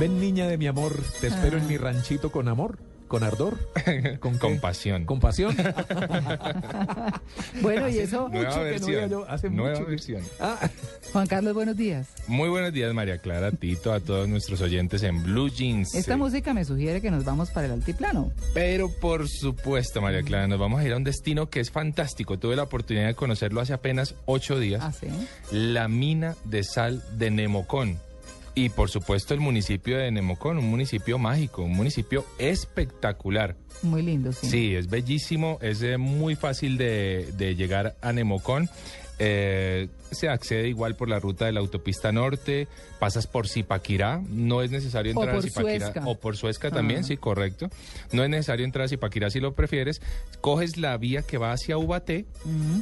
Ven niña de mi amor, te espero en mi ranchito con amor, con ardor, con Con qué? pasión. con pasión. Bueno, y eso, Nueva mucho que no versión. veo yo, hace nueva mucho que- versión. Ah, Juan Carlos, buenos días. Muy buenos días, María Clara, Tito, a todos nuestros oyentes en Blue Jeans. Esta Eh, música me sugiere que nos vamos para el altiplano. Pero por supuesto, María Clara, nos vamos a ir a un destino que es fantástico. Tuve la oportunidad de conocerlo hace apenas ocho días. Ah, sí. La mina de sal de Nemocón. Y por supuesto el municipio de Nemocón, un municipio mágico, un municipio espectacular. Muy lindo, sí. Sí, es bellísimo, es eh, muy fácil de, de llegar a Nemocón. Eh, se accede igual por la ruta de la autopista norte, pasas por Zipaquirá, no es necesario O entrar por a Zipaquirá. Suezca. O por Suezca también, Ah. sí, correcto. No es necesario entrar a Zipaquirá si lo prefieres. Coges la vía que va hacia Ubaté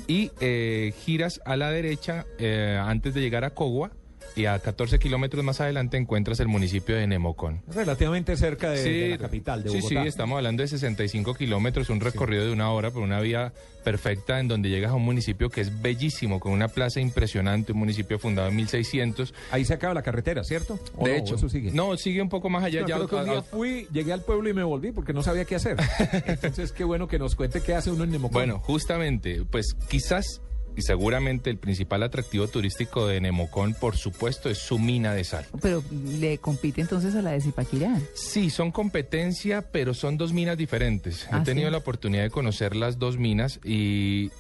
y eh, giras a la derecha eh, antes de llegar a Cogua y a 14 kilómetros más adelante encuentras el municipio de Nemocón. relativamente cerca de, de la capital, de sí, Bogotá. sí, estamos hablando de 65 kilómetros, un recorrido de una hora por una vía perfecta en donde llegas a un municipio que es bellísimo, con una plaza impresionante, un municipio fundado en 1600. Ahí se acaba la carretera, ¿cierto? ¿O De no? hecho, eso sigue. no, sigue un poco más allá. No, ya creo que un a- día fui, llegué al pueblo y me volví porque no sabía qué hacer. Entonces, qué bueno que nos cuente qué hace uno en Nemocón. Bueno, justamente, pues quizás y seguramente el principal atractivo turístico de Nemocón, por supuesto, es su mina de sal. Pero le compite entonces a la de Zipaquirá. Sí, son competencia, pero son dos minas diferentes. Ah, He tenido ¿sí? la oportunidad de conocer las dos minas y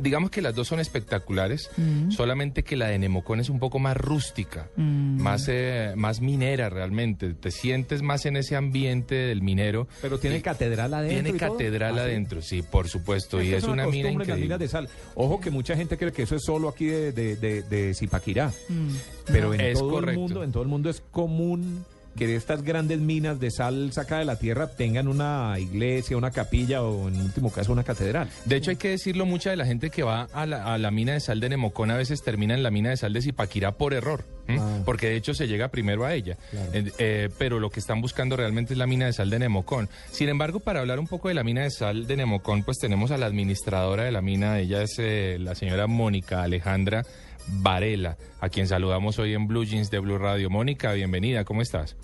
digamos que las dos son espectaculares, Mm. solamente que la de Nemocón es un poco más rústica, Mm. más, eh, más minera realmente. Te sientes más en ese ambiente del minero. Pero tiene Y catedral adentro. Tiene y todo. catedral Ah, sí. adentro, sí, por supuesto. y que es una mina en las increíble. minas de sal. Ojo que mucha gente cree que eso es solo aquí de, de, de, de Zipaquirá. Mm. Pero en Es todo correcto. el mundo, en todo el mundo es común que de estas grandes minas de sal sacada de la tierra tengan una iglesia, una capilla o en último caso una catedral. De hecho, hay que decirlo, mucha de la gente que va a la, a la mina de sal de Nemocón a veces termina en la mina de sal de Zipaquirá por error. Ah. porque de hecho se llega primero a ella. Claro. Eh, eh, pero lo que están buscando realmente es la mina de sal de Nemocón. Sin embargo, para hablar un poco de la mina de sal de Nemocón, pues tenemos a la administradora de la mina, ella es eh, la señora Mónica Alejandra Varela, a quien saludamos hoy en Blue Jeans de Blue Radio. Mónica, bienvenida, ¿cómo estás?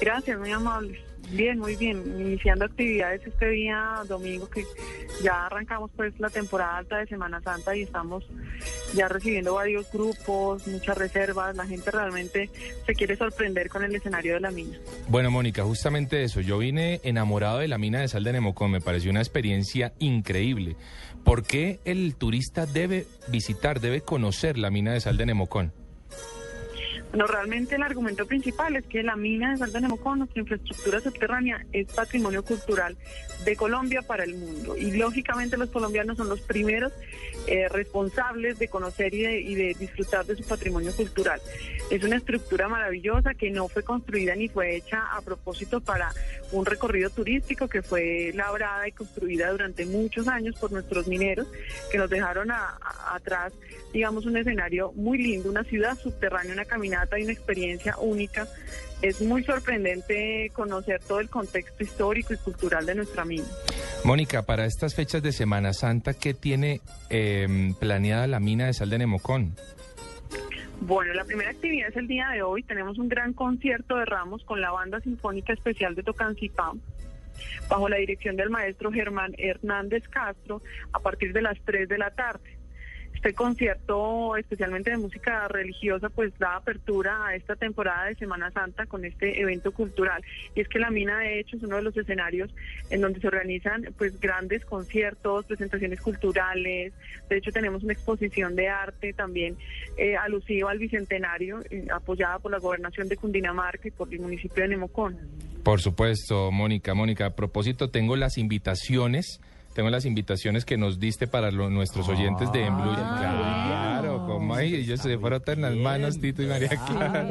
Gracias, muy amable. Bien, muy bien. Iniciando actividades este día domingo que ya arrancamos pues la temporada alta de Semana Santa y estamos ya recibiendo varios grupos, muchas reservas. La gente realmente se quiere sorprender con el escenario de la mina. Bueno, Mónica, justamente eso. Yo vine enamorado de la mina de sal de Nemocón. Me pareció una experiencia increíble. ¿Por qué el turista debe visitar, debe conocer la mina de sal de Nemocón? Bueno, realmente el argumento principal es que la mina de de Nemocón, nuestra infraestructura subterránea, es patrimonio cultural de Colombia para el mundo. Y lógicamente los colombianos son los primeros eh, responsables de conocer y de, y de disfrutar de su patrimonio cultural. Es una estructura maravillosa que no fue construida ni fue hecha a propósito para un recorrido turístico que fue labrada y construida durante muchos años por nuestros mineros que nos dejaron atrás, digamos, un escenario muy lindo, una ciudad subterránea, una caminata y una experiencia única. Es muy sorprendente conocer todo el contexto histórico y cultural de nuestra mina. Mónica, para estas fechas de Semana Santa, ¿qué tiene eh, planeada la mina de sal de Nemocón? Bueno, la primera actividad es el día de hoy. Tenemos un gran concierto de ramos con la Banda Sinfónica Especial de Tocancipá, bajo la dirección del maestro Germán Hernández Castro, a partir de las 3 de la tarde. Este concierto, especialmente de música religiosa, pues da apertura a esta temporada de Semana Santa con este evento cultural. Y es que la mina, de hecho, es uno de los escenarios en donde se organizan pues grandes conciertos, presentaciones culturales. De hecho, tenemos una exposición de arte también eh, alusiva al bicentenario, eh, apoyada por la gobernación de Cundinamarca y por el municipio de Nemocón. Por supuesto, Mónica. Mónica, a propósito, tengo las invitaciones. Tengo las invitaciones que nos diste para lo- nuestros oyentes de En Blue. Ah, Claro, como ahí ellos se frotan las manos, Tito y María Clara.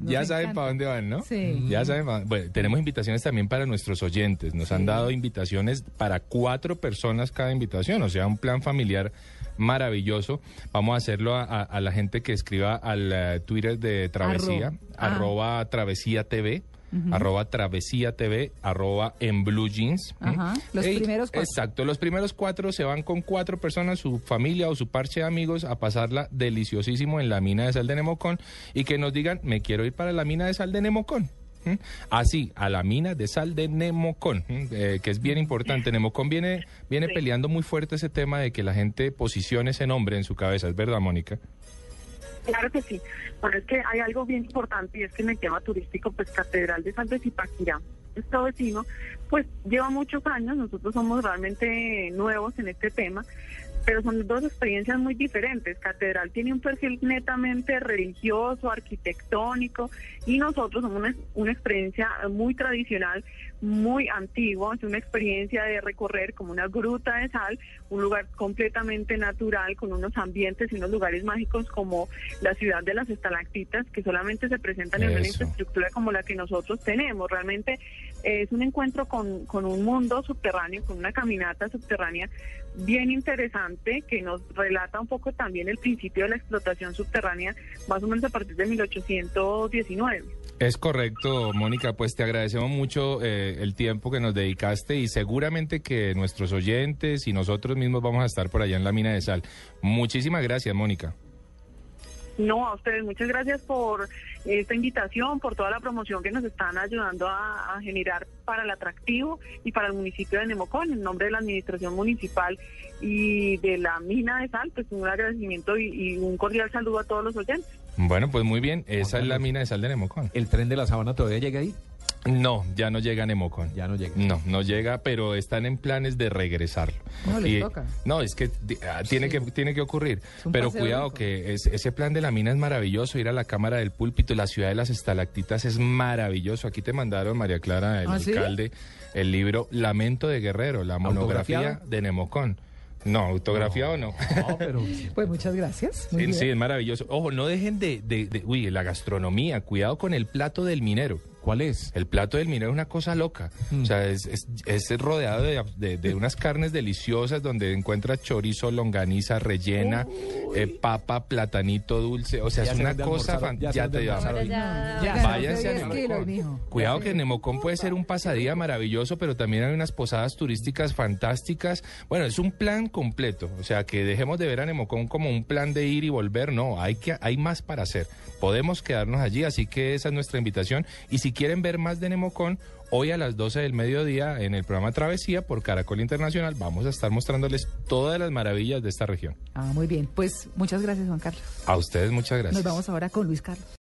Ya saben para dónde van, ¿no? Sí. Ya saben pa' Bueno, tenemos invitaciones también para nuestros oyentes. Nos han dado invitaciones para cuatro personas cada invitación, o sea, un plan familiar maravilloso. Vamos a hacerlo a, a- a la gente que escriba al eh, Twitter de Travesía, Arro- ah. arroba Travesía TV. Arroba travesía TV, arroba en blue jeans. Ajá, ¿m? los primeros cuatro. Exacto, los primeros cuatro se van con cuatro personas, su familia o su parche de amigos, a pasarla deliciosísimo en la mina de sal de Nemocón y que nos digan, me quiero ir para la mina de sal de Nemocón. ¿m? Así, a la mina de sal de Nemocón, ¿m? Eh, que es bien importante. Nemocón viene, viene Sí. peleando muy fuerte ese tema de que la gente posicione ese nombre en su cabeza, ¿es verdad, Mónica? Claro que sí. Es que hay algo bien importante y es que en el tema turístico, pues Catedral de Sal de Zipaquirá, nuestro vecino, pues lleva muchos años, nosotros somos realmente nuevos en este tema, pero son dos experiencias muy diferentes. Catedral tiene un perfil netamente religioso, arquitectónico, y nosotros somos una, una experiencia muy tradicional, muy antigua, es una experiencia de recorrer como una gruta de sal, un lugar completamente natural, con unos ambientes y unos lugares mágicos como la ciudad de las estalactitas, que solamente se presentan en una infraestructura como la que nosotros tenemos. Realmente eh, es un encuentro con, con un mundo subterráneo, con una caminata subterránea bien interesante que nos relata un poco también el principio de la explotación subterránea, más o menos a partir de 1819. Es correcto, Mónica, pues te agradecemos mucho eh, el tiempo que nos dedicaste y seguramente que nuestros oyentes y nosotros mismos vamos a estar por allá en la mina de sal. Muchísimas gracias, Mónica. No, a ustedes muchas gracias por esta invitación, por toda la promoción que nos están ayudando a, a generar para el atractivo y para el municipio de Nemocón. En nombre de la Administración Municipal y de la Mina de Sal, pues un agradecimiento y, y un cordial saludo a todos los oyentes. Bueno, pues muy bien, esa es la mina de sal de Nemocón. ¿El tren de la sabana todavía llega ahí? No, ya no llega a Nemocón. Ya no llega. No, no llega, pero están en planes de regresarlo. No, les toca. No, es que ah, tiene que tiene que ocurrir. Pero cuidado que es- ese plan de la mina es maravilloso, ir a la cámara del púlpito, la ciudad de las estalactitas es maravilloso. Aquí te mandaron María Clara, el ¿Ah, sí? alcalde, el libro Lamento de Guerrero, la monografía de Nemocón. No, autografiado no. No, pero Pues muchas gracias. Muy Sí, bien. sí, es maravilloso. Ojo, no dejen de, de, de- uy, la gastronomía, cuidado con el plato del minero. ¿Cuál es? El plato del minero es una cosa loca. Mm. O sea, es, es, es rodeado de, de- de unas carnes deliciosas donde encuentra chorizo, longaniza rellena, eh, papa, platanito dulce. O sea, Ya es una cosa almorzar, fan- ya se Ya van de te hoy. Ya, Váyanse a 10 Nemocón. Cuidado que Nemocón puede ser un pasadía maravilloso, pero también hay unas posadas turísticas fantásticas. Bueno, es un plan completo. O sea, que dejemos de ver a Nemocón como un plan de ir y volver. No, hay, que, hay más para hacer. Podemos quedarnos allí, así que esa es nuestra invitación. Y si quieren ver más de Nemocón, hoy a las 12 del mediodía en el programa Travesía por Caracol Internacional vamos a estar mostrándoles todas las maravillas de esta región. Ah, muy bien. Pues muchas gracias, Juan Carlos. A ustedes muchas gracias. Nos vamos ahora con Luis Carlos.